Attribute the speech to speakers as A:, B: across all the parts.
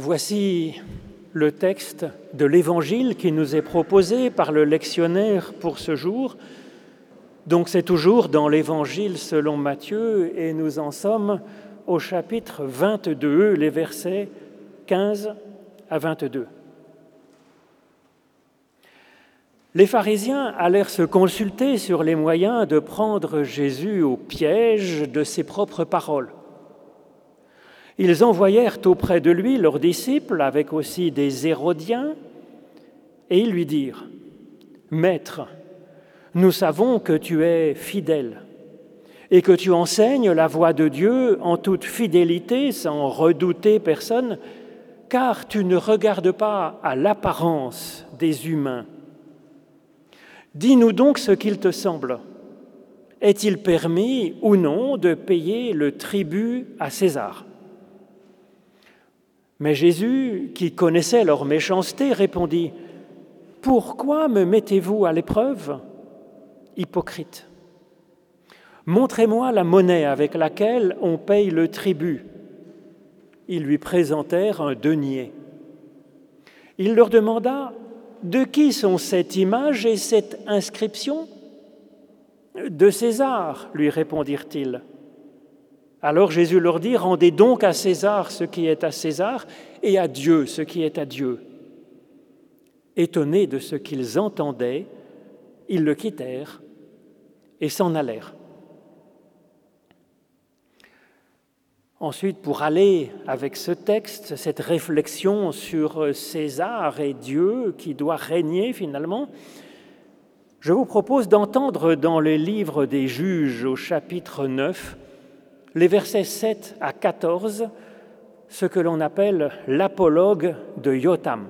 A: Voici le texte de l'Évangile qui nous est proposé par le lectionnaire pour ce jour. Donc c'est toujours dans l'Évangile selon Matthieu et nous en sommes au chapitre 22, les versets 15 à 22. Les pharisiens allèrent se consulter sur les moyens de prendre Jésus au piège de ses propres paroles. Ils envoyèrent auprès de lui leurs disciples avec aussi des Hérodiens, et ils lui dirent, Maître, nous savons que tu es fidèle et que tu enseignes la voie de Dieu en toute fidélité sans redouter personne, car tu ne regardes pas à l'apparence des humains. Dis-nous donc ce qu'il te semble. Est-il permis ou non de payer le tribut à César? Mais Jésus, qui connaissait leur méchanceté, répondit, Pourquoi me mettez-vous à l'épreuve Hypocrite? Montrez-moi la monnaie avec laquelle on paye le tribut. Ils lui présentèrent un denier. Il leur demanda, De qui sont cette image et cette inscription? De César, lui répondirent-ils. Alors Jésus leur dit, rendez donc à César ce qui est à César et à Dieu ce qui est à Dieu. Étonnés de ce qu'ils entendaient, ils le quittèrent et s'en allèrent. Ensuite, pour aller avec ce texte, cette réflexion sur César et Dieu qui doit régner finalement, je vous propose d'entendre dans le livre des juges au chapitre 9 les versets 7 à 14, ce que l'on appelle l'apologue de Yotam.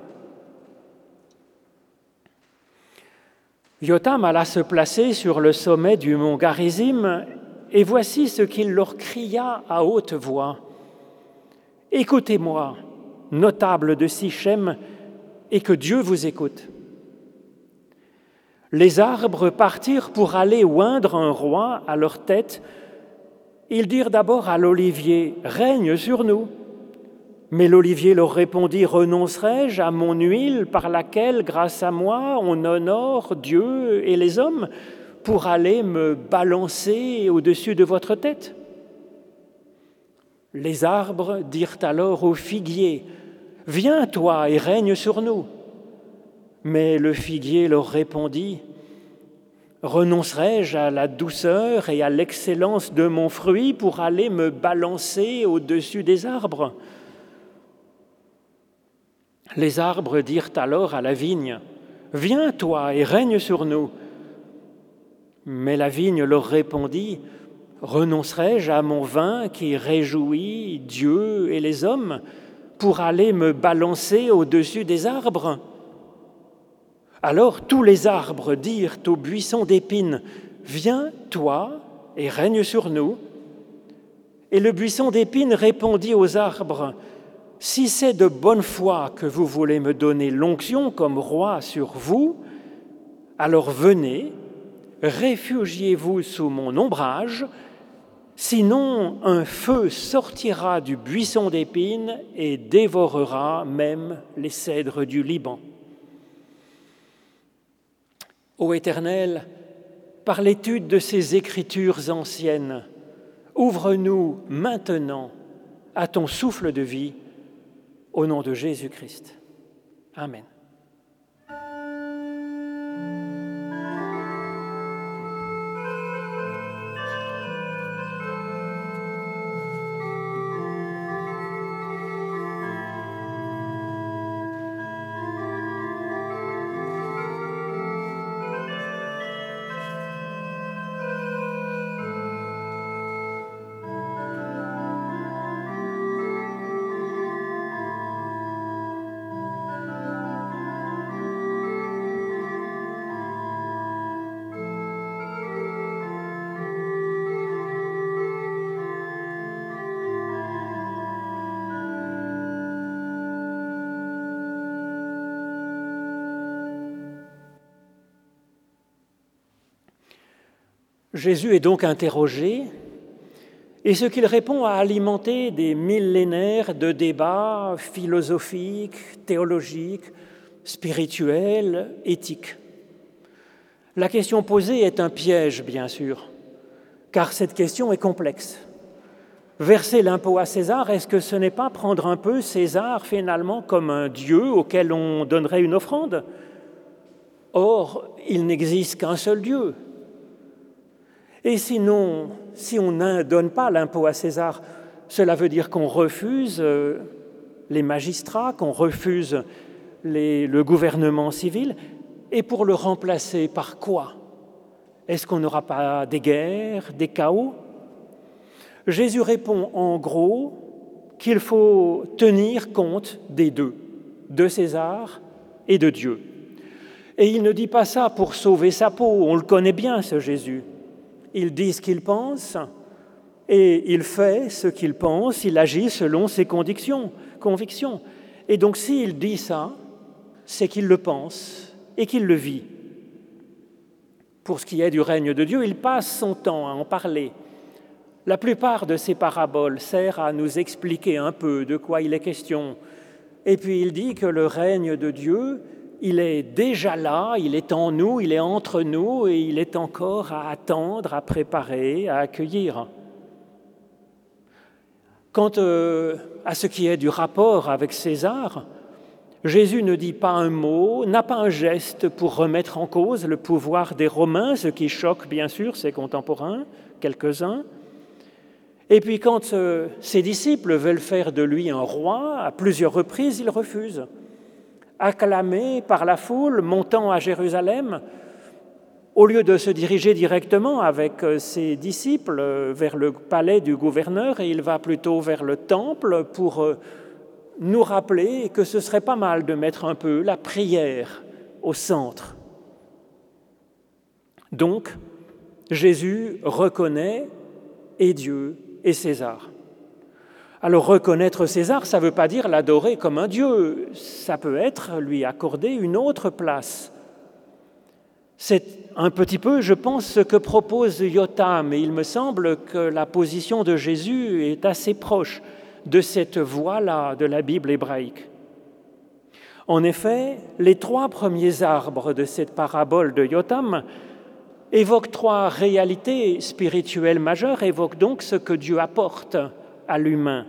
A: Yotam alla se placer sur le sommet du mont Garizim, et voici ce qu'il leur cria à haute voix. Écoutez-moi, notable de Sichem, et que Dieu vous écoute. Les arbres partirent pour aller oindre un roi à leur tête ils dirent d'abord à l'olivier, Règne sur nous. Mais l'olivier leur répondit, Renoncerai-je à mon huile par laquelle, grâce à moi, on honore Dieu et les hommes pour aller me balancer au-dessus de votre tête? Les arbres dirent alors au figuier, Viens toi et règne sur nous. Mais le figuier leur répondit, Renoncerai-je à la douceur et à l'excellence de mon fruit pour aller me balancer au-dessus des arbres? Les arbres dirent alors à la vigne, Viens toi et règne sur nous. Mais la vigne leur répondit, Renoncerai-je à mon vin qui réjouit Dieu et les hommes pour aller me balancer au-dessus des arbres alors tous les arbres dirent au buisson d'épines, Viens, toi, et règne sur nous. Et le buisson d'épines répondit aux arbres, Si c'est de bonne foi que vous voulez me donner l'onction comme roi sur vous, alors venez, réfugiez-vous sous mon ombrage, sinon un feu sortira du buisson d'épines et dévorera même les cèdres du Liban. Ô Éternel, par l'étude de ces écritures anciennes, ouvre-nous maintenant à ton souffle de vie, au nom de Jésus-Christ. Amen. Jésus est donc interrogé Et ce qu'il répond a alimenté des millénaires de débats philosophiques, théologiques, spirituels, éthiques. La question posée est un piège, bien sûr, car cette question est complexe. Verser l'impôt à César, est-ce que ce n'est pas prendre un peu César finalement comme un dieu auquel on donnerait une offrande? Or, il n'existe qu'un seul Dieu. Et sinon, si on ne donne pas l'impôt à César, cela veut dire qu'on refuse euh, les magistrats, qu'on refuse le gouvernement civil, et pour le remplacer par quoi? Est-ce qu'on n'aura pas des guerres, des chaos? Jésus répond en gros qu'il faut tenir compte des deux, de César et de Dieu. Et il ne dit pas ça pour sauver sa peau, on le connaît bien ce Jésus. Il dit ce qu'il pense et il fait ce qu'il pense, il agit selon ses convictions. convictions. Et donc s'il dit ça, c'est qu'il le pense et qu'il le vit. Pour ce qui est du règne de Dieu, il passe son temps à en parler. La plupart de ces paraboles servent à nous expliquer un peu de quoi il est question. Et puis il dit que le règne de Dieu, il est déjà là, il est en nous, il est entre nous et il est encore à attendre, à préparer, à accueillir. Quant euh, à ce qui est du rapport avec César, Jésus ne dit pas un mot, n'a pas un geste pour remettre en cause le pouvoir des Romains, ce qui choque bien sûr ses contemporains, quelques-uns. Et puis quand euh, ses disciples veulent faire de lui un roi, à plusieurs reprises, il refuse acclamé par la foule montant à Jérusalem, au lieu de se diriger directement avec euh, ses disciples euh, vers le palais du gouverneur, il va plutôt vers le temple pour euh, nous rappeler que ce serait pas mal de mettre un peu la prière au centre. Donc, Jésus reconnaît et Dieu et César. Alors reconnaître César, ça ne veut pas dire l'adorer comme un dieu, ça peut être lui accorder une autre place. C'est un petit peu, je pense, ce que propose Yotam, et il me semble que la position de Jésus est assez proche de cette voie-là de la Bible hébraïque. En effet, les trois premiers arbres de cette parabole de Yotam évoquent trois réalités spirituelles majeures, évoquent donc ce que Dieu apporte à l'humain.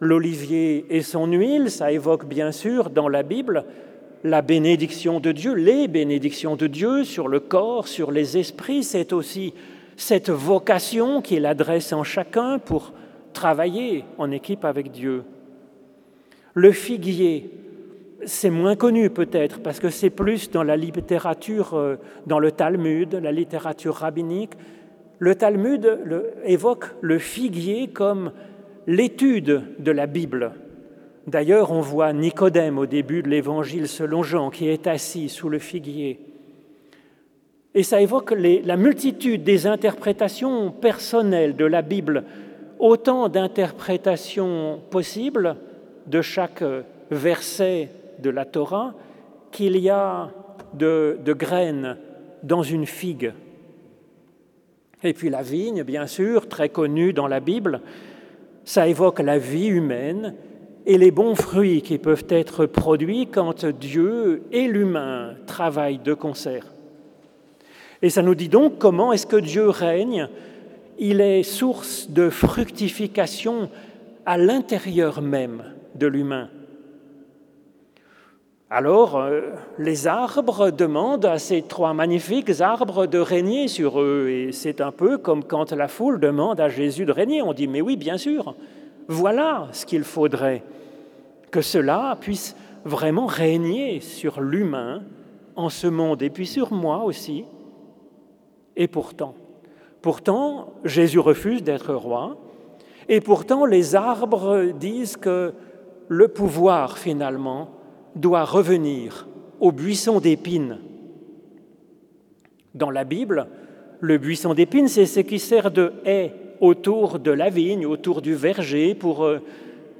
A: L'olivier et son huile, ça évoque bien sûr dans la Bible la bénédiction de Dieu, les bénédictions de Dieu sur le corps, sur les esprits. C'est aussi cette vocation qu'il adresse en chacun pour travailler en équipe avec Dieu. Le figuier, c'est moins connu peut-être parce que c'est plus dans la littérature, euh, dans le Talmud, la littérature rabbinique, le Talmud évoque le figuier comme l'étude de la Bible. D'ailleurs, on voit Nicodème au début de l'Évangile selon Jean qui est assis sous le figuier. Et ça évoque la multitude des interprétations personnelles de la Bible, autant d'interprétations possibles de chaque verset de la Torah qu'il y a de graines dans une figue. Et puis la vigne, bien sûr, très connue dans la Bible, ça évoque la vie humaine et les bons fruits qui peuvent être produits quand Dieu et l'humain travaillent de concert. Et ça nous dit donc comment est-ce que Dieu règne Il est source de fructification à l'intérieur même de l'humain. Alors, euh, les arbres demandent à ces trois magnifiques arbres de régner sur eux. Et c'est un peu comme quand la foule demande à Jésus de régner. On dit, mais oui, bien sûr, voilà ce qu'il faudrait, que cela puisse vraiment régner sur l'humain en ce monde et puis sur moi aussi. Et pourtant, pourtant, Jésus refuse d'être roi. Et pourtant, les arbres disent que le pouvoir, finalement, doit revenir au buisson d'épines. Dans la Bible, le buisson d'épines, c'est ce qui sert de haie autour de la vigne, autour du verger, pour euh,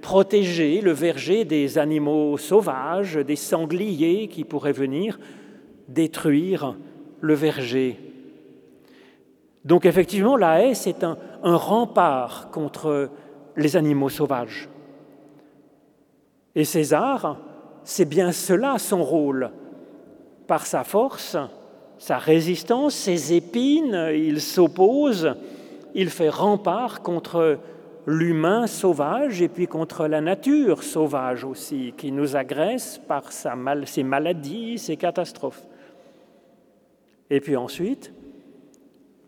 A: protéger le verger des animaux sauvages, des sangliers qui pourraient venir détruire le verger. Donc effectivement, la haie, c'est un, un rempart contre les animaux sauvages. Et César, c'est bien cela son rôle. Par sa force, sa résistance, ses épines, il s'oppose, il fait rempart contre l'humain sauvage et puis contre la nature sauvage aussi, qui nous agresse par ses maladies, ses catastrophes. Et puis ensuite,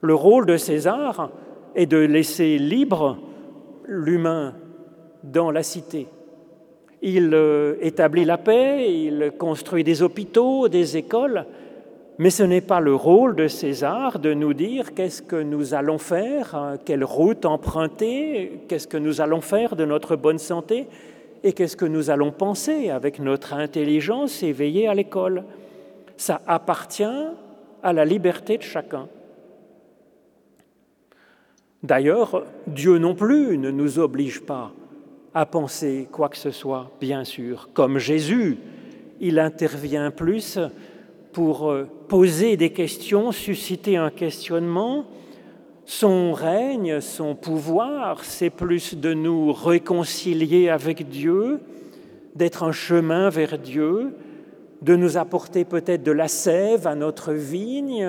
A: le rôle de César est de laisser libre l'humain dans la cité. Il euh, établit la paix, il construit des hôpitaux, des écoles, mais ce n'est pas le rôle de César de nous dire qu'est-ce que nous allons faire, hein, quelle route emprunter, qu'est-ce que nous allons faire de notre bonne santé et qu'est-ce que nous allons penser avec notre intelligence éveillée à l'école. Ça appartient à la liberté de chacun. D'ailleurs, Dieu non plus ne nous oblige pas à penser quoi que ce soit, bien sûr. Comme Jésus, il intervient plus pour euh, poser des questions, susciter un questionnement. Son règne, son pouvoir, c'est plus de nous réconcilier avec Dieu, d'être un chemin vers Dieu, de nous apporter peut-être de la sève à notre vigne,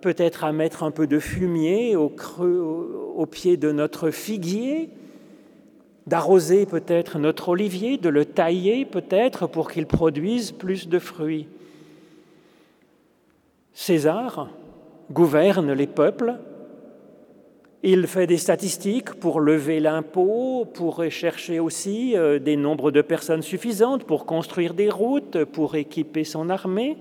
A: peut-être à mettre un peu de fumier au, creux, au pied de notre figuier, d'arroser peut-être notre olivier, de le tailler peut-être pour qu'il produise plus de fruits. César gouverne les peuples, il fait des statistiques pour lever l'impôt, pour chercher aussi euh, des nombres de personnes suffisantes, pour construire des routes, pour équiper son armée.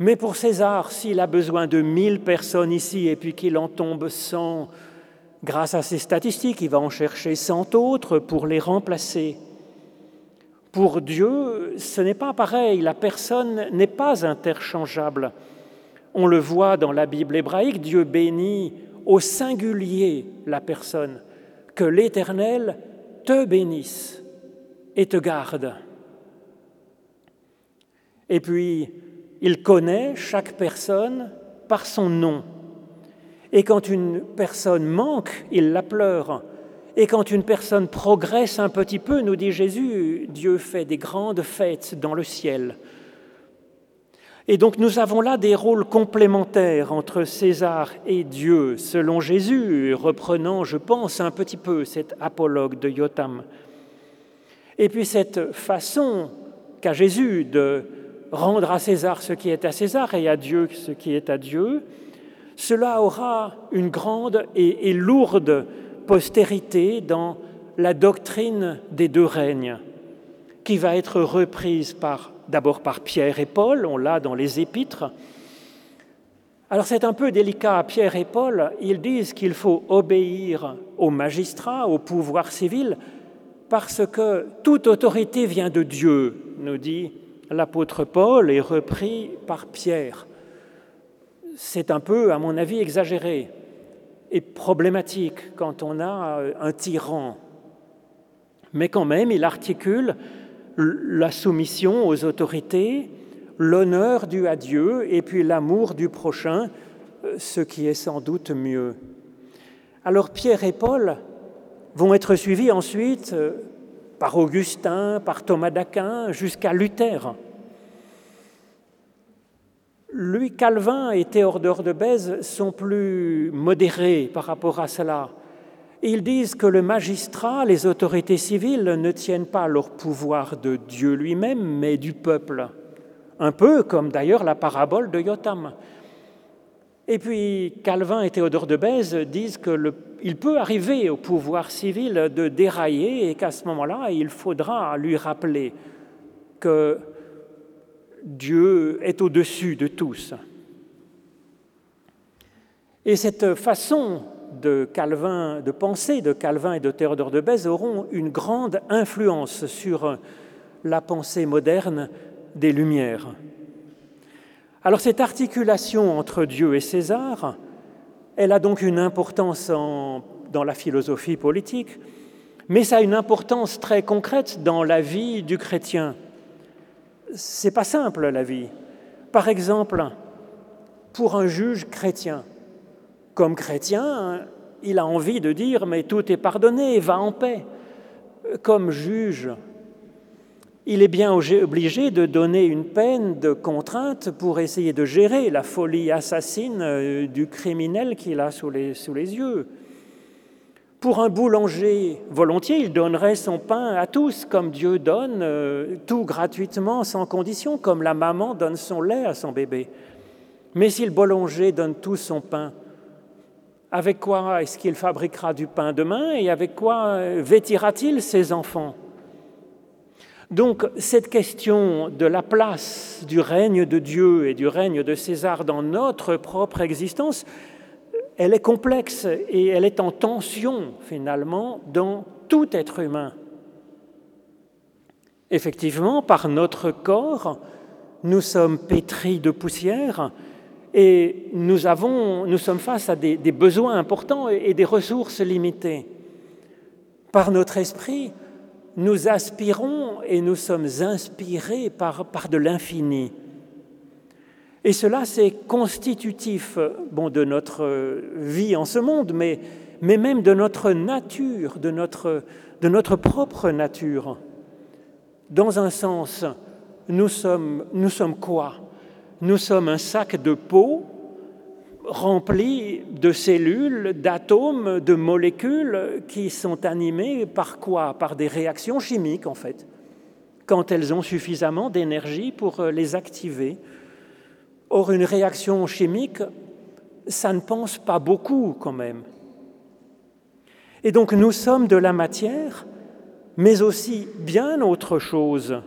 A: Mais pour César, s'il a besoin de 1000 personnes ici et puis qu'il en tombe 100 grâce à ses statistiques, il va en chercher 100 autres pour les remplacer. Pour Dieu, ce n'est pas pareil, la personne n'est pas interchangeable. On le voit dans la Bible hébraïque, Dieu bénit au singulier la personne, que l'Éternel te bénisse et te garde. Et puis, il connaît chaque personne par son nom. Et quand une personne manque, il la pleure. Et quand une personne progresse un petit peu, nous dit Jésus, Dieu fait des grandes fêtes dans le ciel. Et donc nous avons là des rôles complémentaires entre César et Dieu, selon Jésus, reprenant, je pense, un petit peu cet apologue de Yotam. Et puis cette façon qu'a Jésus de rendre à César ce qui est à César et à Dieu ce qui est à Dieu, cela aura une grande et, lourde postérité dans la doctrine des deux règnes, qui va être reprise d'abord par Pierre et Paul, on l'a dans les épîtres. Alors c'est un peu délicat, Pierre et Paul, ils disent qu'il faut obéir aux magistrats, au pouvoir civil, parce que toute autorité vient de Dieu, nous dit l'apôtre Paul, et repris par Pierre. C'est un peu, à mon avis, exagéré est problématique quand on a euh, un tyran. Mais quand même, il articule la soumission aux autorités, l'honneur dû à Dieu et puis l'amour du prochain, euh, ce qui est sans doute mieux. Alors Pierre et Paul vont être suivis ensuite euh, par Augustin, par Thomas d'Aquin, jusqu'à Luther. Lui, Calvin et Théodore de Bèze sont plus modérés par rapport à cela. Ils disent que le magistrat, les autorités civiles ne tiennent pas leur pouvoir de Dieu lui-même, mais du peuple. Un peu comme d'ailleurs la parabole de Yotam. Et puis Calvin et Théodore de Bèze disent qu'il peut arriver au pouvoir civil de dérailler et qu'à ce moment-là, il faudra lui rappeler que Dieu est au-dessus de tous. Et cette façon de Calvin, de penser de Calvin et de Théodore de Bèze auront une grande influence sur la pensée moderne des Lumières. Alors cette articulation entre Dieu et César, elle a donc une importance dans la philosophie politique, mais ça a une importance très concrète dans la vie du chrétien c'est pas simple la vie. Par exemple, pour un juge chrétien, comme chrétien, il a envie de dire, mais tout est pardonné, va en paix. Comme juge, il est bien obligé de donner une peine de contrainte pour essayer de gérer la folie assassine euh, du criminel qu'il a sous les, sous les yeux. Pour un boulanger, volontiers, il donnerait son pain à tous, comme Dieu donne euh, tout gratuitement, sans condition, comme la maman donne son lait à son bébé. Mais si le boulanger donne tout son pain, avec quoi est-ce qu'il fabriquera du pain demain et avec quoi euh, vêtira-t-il ses enfants? Donc cette question de la place du règne de Dieu et du règne de César dans notre propre existence, elle est complexe et elle est en tension finalement dans tout être humain. Effectivement, par notre corps, nous sommes pétris de poussière et nous, sommes face à des, besoins importants et des ressources limitées. Par notre esprit, nous aspirons et nous sommes inspirés par de l'infini. Et cela, c'est constitutif bon, de notre vie en ce monde, mais, même de notre nature, de notre, de propre nature. Dans un sens, nous sommes, nous sommes quoi? Nous sommes un sac de peau rempli de cellules, d'atomes, de molécules qui sont animées par quoi? Par des réactions chimiques, en fait, quand elles ont suffisamment d'énergie pour euh, les activer. Or, une réaction chimique, ça ne pense pas beaucoup quand même. Et donc, nous sommes de la matière, mais aussi bien autre chose,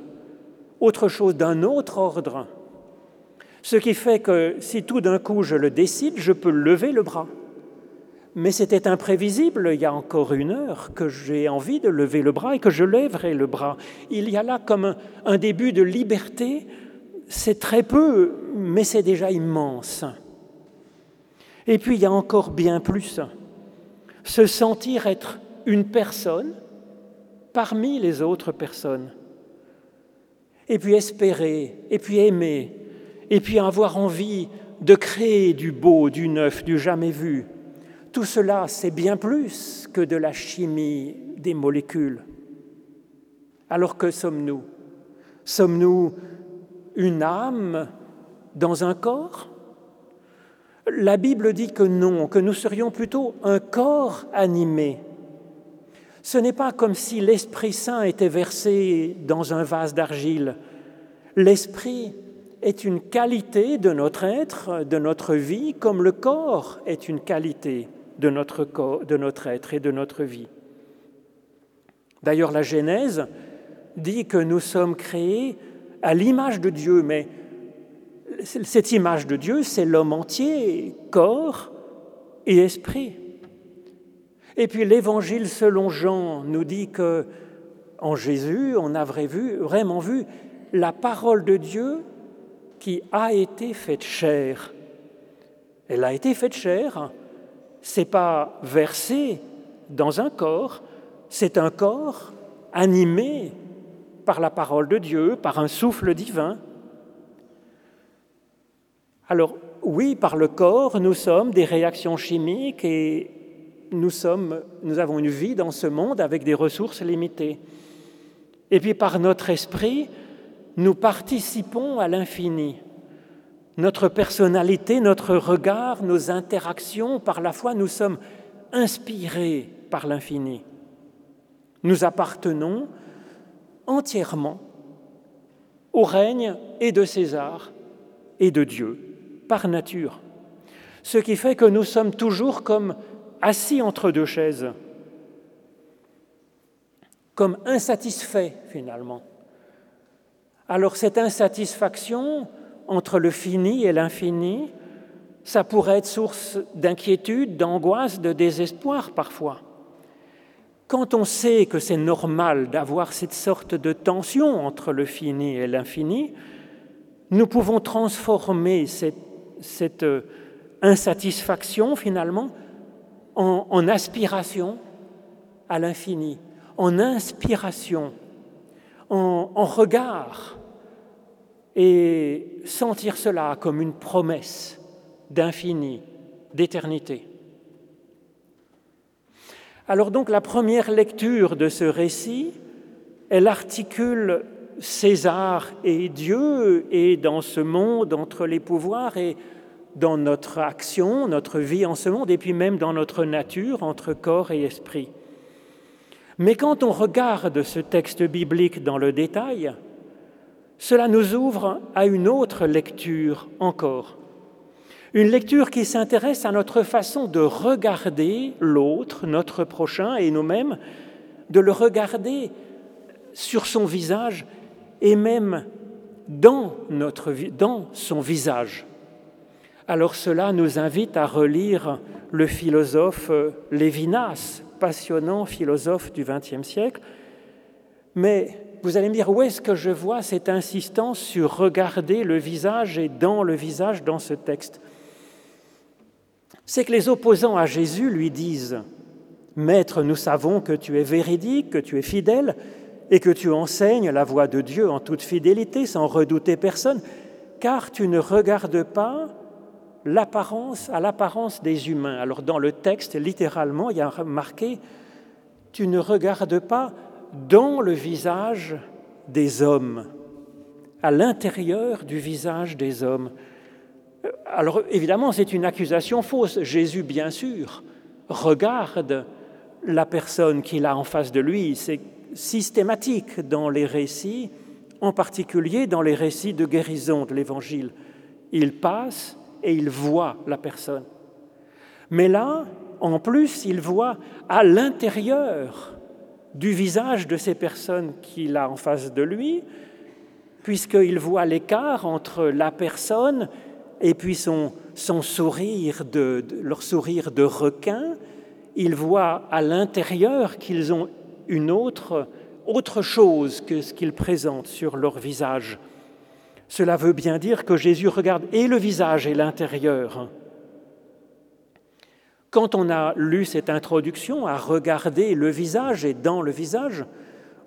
A: autre chose d'un autre ordre. Ce qui fait que si tout d'un coup je le décide, je peux lever le bras. Mais c'était imprévisible il y a encore une heure que j'ai envie de lever le bras et que je lèverai le bras. Il y a là comme un, début de liberté. C'est très peu, mais c'est déjà immense. Et puis il y a encore bien plus. Se sentir être une personne parmi les autres personnes. Et puis espérer, et puis aimer, et puis avoir envie de créer du beau, du neuf, du jamais vu. Tout cela, c'est bien plus que de la chimie des molécules. Alors que sommes-nous? Sommes-nous une âme dans un corps? La Bible dit que non, que nous serions plutôt un corps animé. Ce n'est pas comme si l'Esprit Saint était versé dans un vase d'argile. L'Esprit est une qualité de notre être, de notre vie, comme le corps est une qualité de notre, de notre être et de notre vie. D'ailleurs, la Genèse dit que nous sommes créés à l'image de Dieu, mais cette image de Dieu, c'est l'homme entier, corps et esprit. Et puis l'évangile selon Jean nous dit que en Jésus, on a vraiment vu la parole de Dieu qui a été faite chair. Elle a été faite chair, c'est pas versé dans un corps, c'est un corps animé par la parole de Dieu, par un souffle divin. Alors oui, par le corps, nous sommes des réactions chimiques et nous, sommes, nous avons une vie dans ce monde avec des ressources limitées. Et puis par notre esprit, nous participons à l'infini. Notre personnalité, notre regard, nos interactions, par la foi, nous sommes inspirés par l'infini. Nous appartenons entièrement au règne et de César et de Dieu, par nature. Ce qui fait que nous sommes toujours comme assis entre deux chaises, comme insatisfaits finalement. Alors cette insatisfaction entre le fini et l'infini, ça pourrait être source d'inquiétude, d'angoisse, de désespoir parfois. Quand on sait que c'est normal d'avoir cette sorte de tension entre le fini et l'infini, nous pouvons transformer cette, euh, insatisfaction finalement en aspiration à l'infini, en inspiration en, regard et sentir cela comme une promesse d'infini, d'éternité. Alors donc la première lecture de ce récit, elle articule César et Dieu et dans ce monde entre les pouvoirs et dans notre action, notre vie en ce monde et puis même dans notre nature entre corps et esprit. Mais quand on regarde ce texte biblique dans le détail, cela nous ouvre à une autre lecture encore. Une lecture qui s'intéresse à notre façon de regarder l'autre, notre prochain et nous-mêmes, de le regarder sur son visage et même dans, notre, dans son visage. Alors cela nous invite à relire le philosophe Lévinas, passionnant philosophe du XXe siècle. Mais vous allez me dire, où est-ce que je vois cette insistance sur regarder le visage et dans le visage dans ce texte? C'est que les opposants à Jésus lui disent, Maître, nous savons que tu es véridique, que tu es fidèle, et que tu enseignes la voie de Dieu en toute fidélité, sans redouter personne, car tu ne regardes pas l'apparence à l'apparence des humains. Alors dans le texte, littéralement, il y a marqué Tu ne regardes pas dans le visage des hommes, à l'intérieur du visage des hommes. Alors évidemment, c'est une accusation fausse. Jésus, bien sûr, regarde la personne qu'il a en face de lui. C'est systématique dans les récits, en particulier dans les récits de guérison de l'Évangile. Il passe et il voit la personne. Mais là, en plus, il voit à l'intérieur du visage de ces personnes qu'il a en face de lui, puisqu'il voit l'écart entre la personne et puis son, sourire, de, leur sourire de requin, il voit à l'intérieur qu'ils ont une autre, autre chose que ce qu'ils présentent sur leur visage. Cela veut bien dire que Jésus regarde et le visage et l'intérieur. Quand on a lu cette introduction à regarder le visage et dans le visage,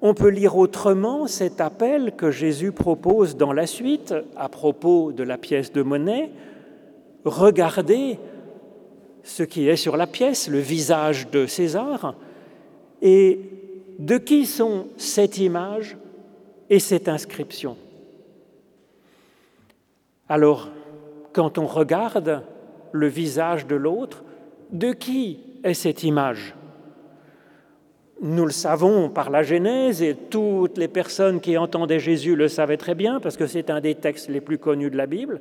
A: on peut lire autrement cet appel que Jésus propose dans la suite à propos de la pièce de monnaie. Regardez ce qui est sur la pièce, le visage de César, et de qui sont cette image et cette inscription? Alors, quand on regarde le visage de l'autre, de qui est cette image? Nous le savons par la Genèse et toutes les personnes qui entendaient Jésus le savaient très bien parce que c'est un des textes les plus connus de la Bible.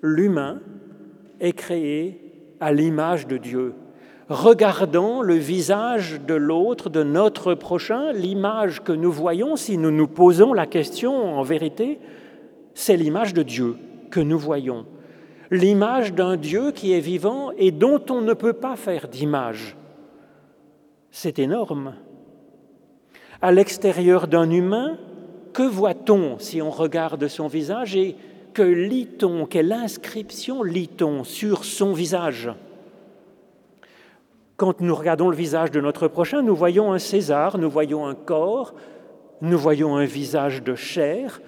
A: L'humain est créé à l'image de Dieu. Regardons le visage de l'autre, de notre prochain, l'image que nous voyons si nous nous posons la question en vérité, c'est l'image de Dieu que nous voyons, l'image d'un Dieu qui est vivant et dont on ne peut pas faire d'image. C'est énorme. À l'extérieur d'un humain, que voit-on si on regarde son visage et que lit-on, quelle inscription lit-on sur son visage? Quand nous regardons le visage de notre prochain, nous voyons un César, nous voyons un corps, nous voyons un visage de chair,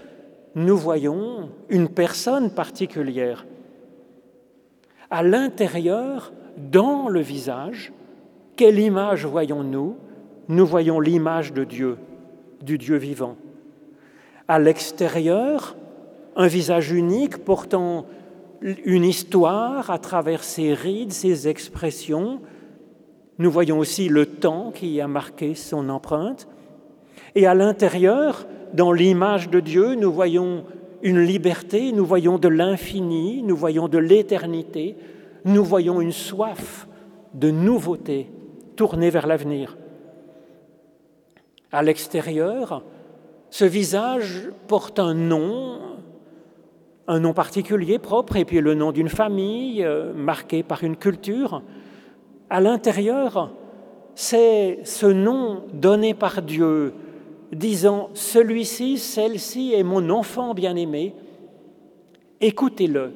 A: nous voyons une personne particulière. À l'intérieur, dans le visage, quelle image voyons-nous? Nous voyons l'image de Dieu, du Dieu vivant. À l'extérieur, un visage unique portant une histoire à travers ses rides, ses expressions. Nous voyons aussi le temps qui a marqué son empreinte. Et à l'intérieur, dans l'image de Dieu, nous voyons une liberté, nous voyons de l'infini, nous voyons de l'éternité, nous voyons une soif de nouveauté tournée vers l'avenir. À l'extérieur, ce visage porte un nom, un nom particulier propre, et puis le nom d'une famille euh, marquée par une culture. À l'intérieur, c'est ce nom donné par Dieu, disant, celui-ci, celle-ci est mon enfant bien-aimé, écoutez-le,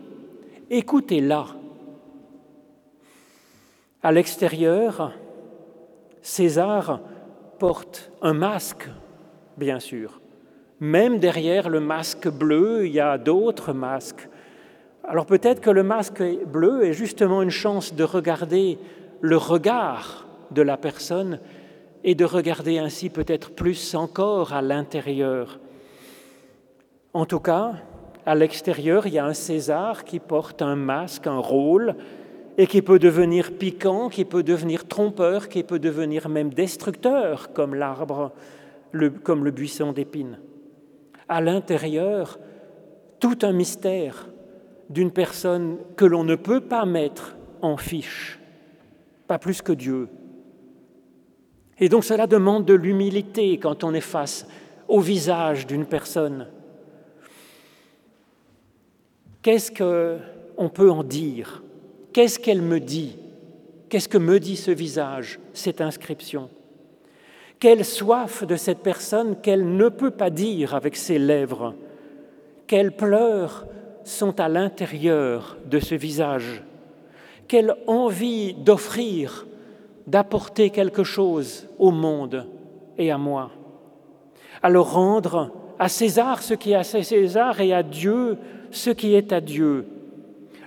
A: écoutez-la. À l'extérieur, César porte un masque, bien sûr. Même derrière le masque bleu, il y a d'autres masques. Alors peut-être que le masque bleu est justement une chance de regarder le regard de la personne et de regarder ainsi peut-être plus encore à l'intérieur. En tout cas, à l'extérieur, il y a un César qui porte un masque, un rôle, et qui peut devenir piquant, qui peut devenir trompeur, qui peut devenir même destructeur, comme l'arbre, comme le buisson d'épines. À l'intérieur, tout un mystère d'une personne que l'on ne peut pas mettre en fiche, pas plus que Dieu. Et donc cela demande de l'humilité quand on est face au visage d'une personne. Qu'est-ce qu'on peut en dire? Qu'est-ce qu'elle me dit? Qu'est-ce que me dit ce visage, cette inscription? Quelle soif de cette personne qu'elle ne peut pas dire avec ses lèvres. Quelles pleurs sont à l'intérieur de ce visage. Quelle envie d'offrir, d'apporter quelque chose au monde et à moi. Alors rendre à César ce qui est à César et à Dieu ce qui est à Dieu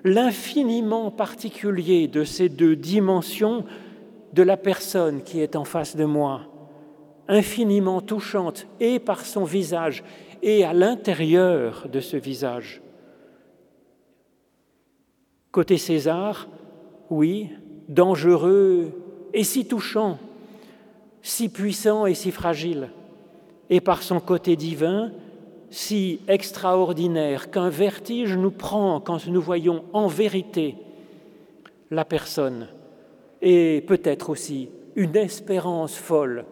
A: l'infiniment particulier de ces deux dimensions de la personne qui est en face de moi, infiniment touchante et par son visage et à l'intérieur de ce visage. Côté César, oui, dangereux et si touchant, si puissant et si fragile, et par son côté divin, si extraordinaire qu'un vertige nous prend quand nous voyons en vérité la personne et peut-être aussi une espérance folle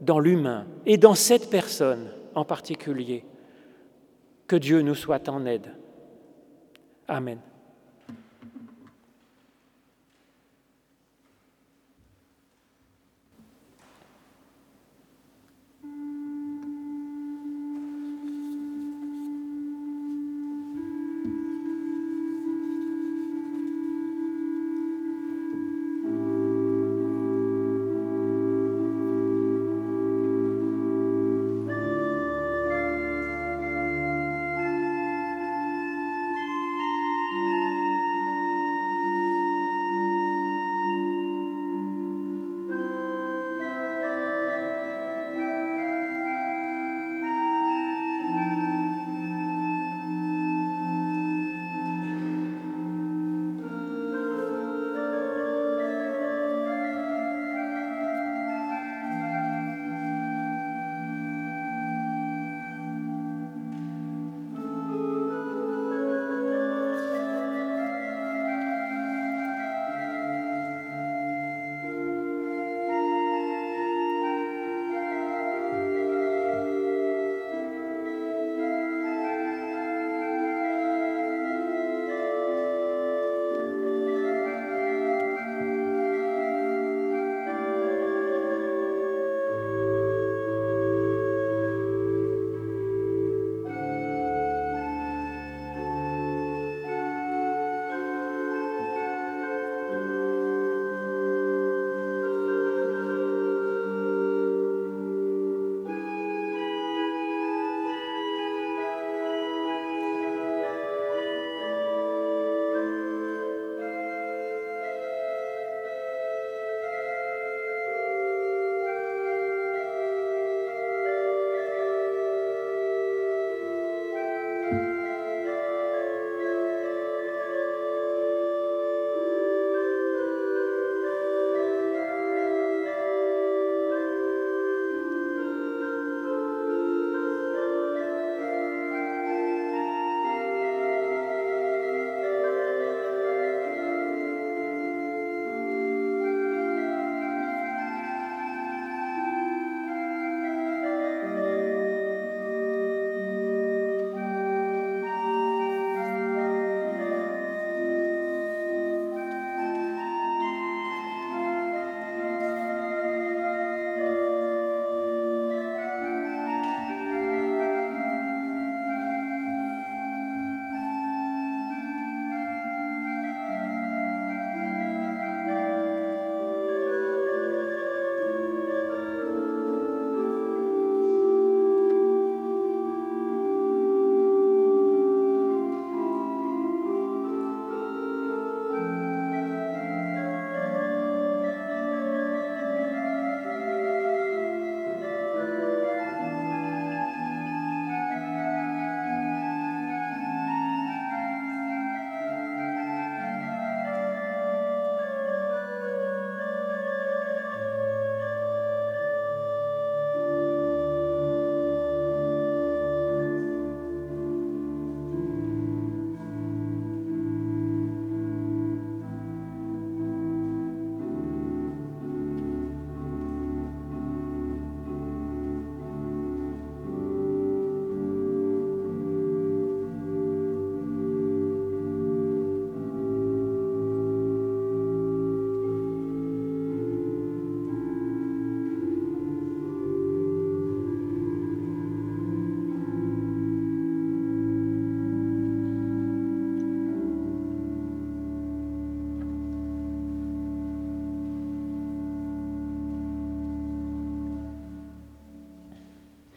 A: dans l'humain et dans cette personne en particulier. Que Dieu nous soit en aide. Amen.